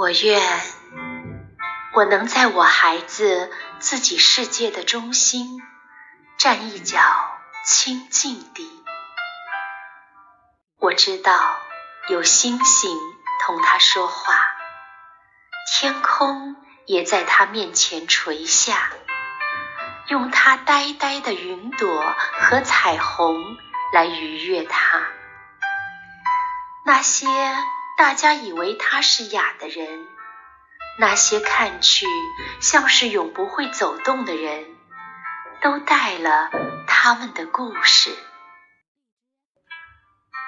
我愿我能在我孩子自己世界的中心站一角清净地。我知道有星星同他说话，天空也在他面前垂下，用他呆呆的云朵和彩虹来愉悦他。那些大家以为他是哑的人，那些看去像是永不会走动的人，都带了他们的故事，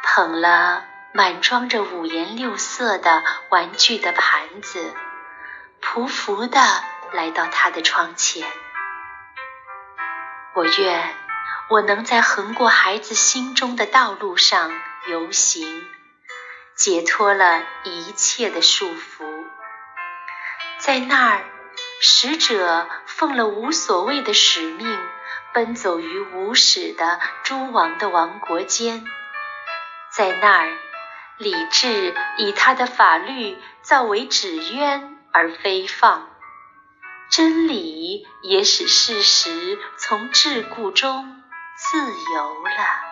捧了满装着五颜六色的玩具的盘子，匍匐的来到他的窗前。我愿我能在横过孩子心中的道路上游行。解脱了一切的束缚，在那儿，使者奉了无所谓的使命，奔走于无始的诸王的王国间。在那儿，理智以他的法律造为纸鸢而飞放，真理也使事实从桎梏中自由了。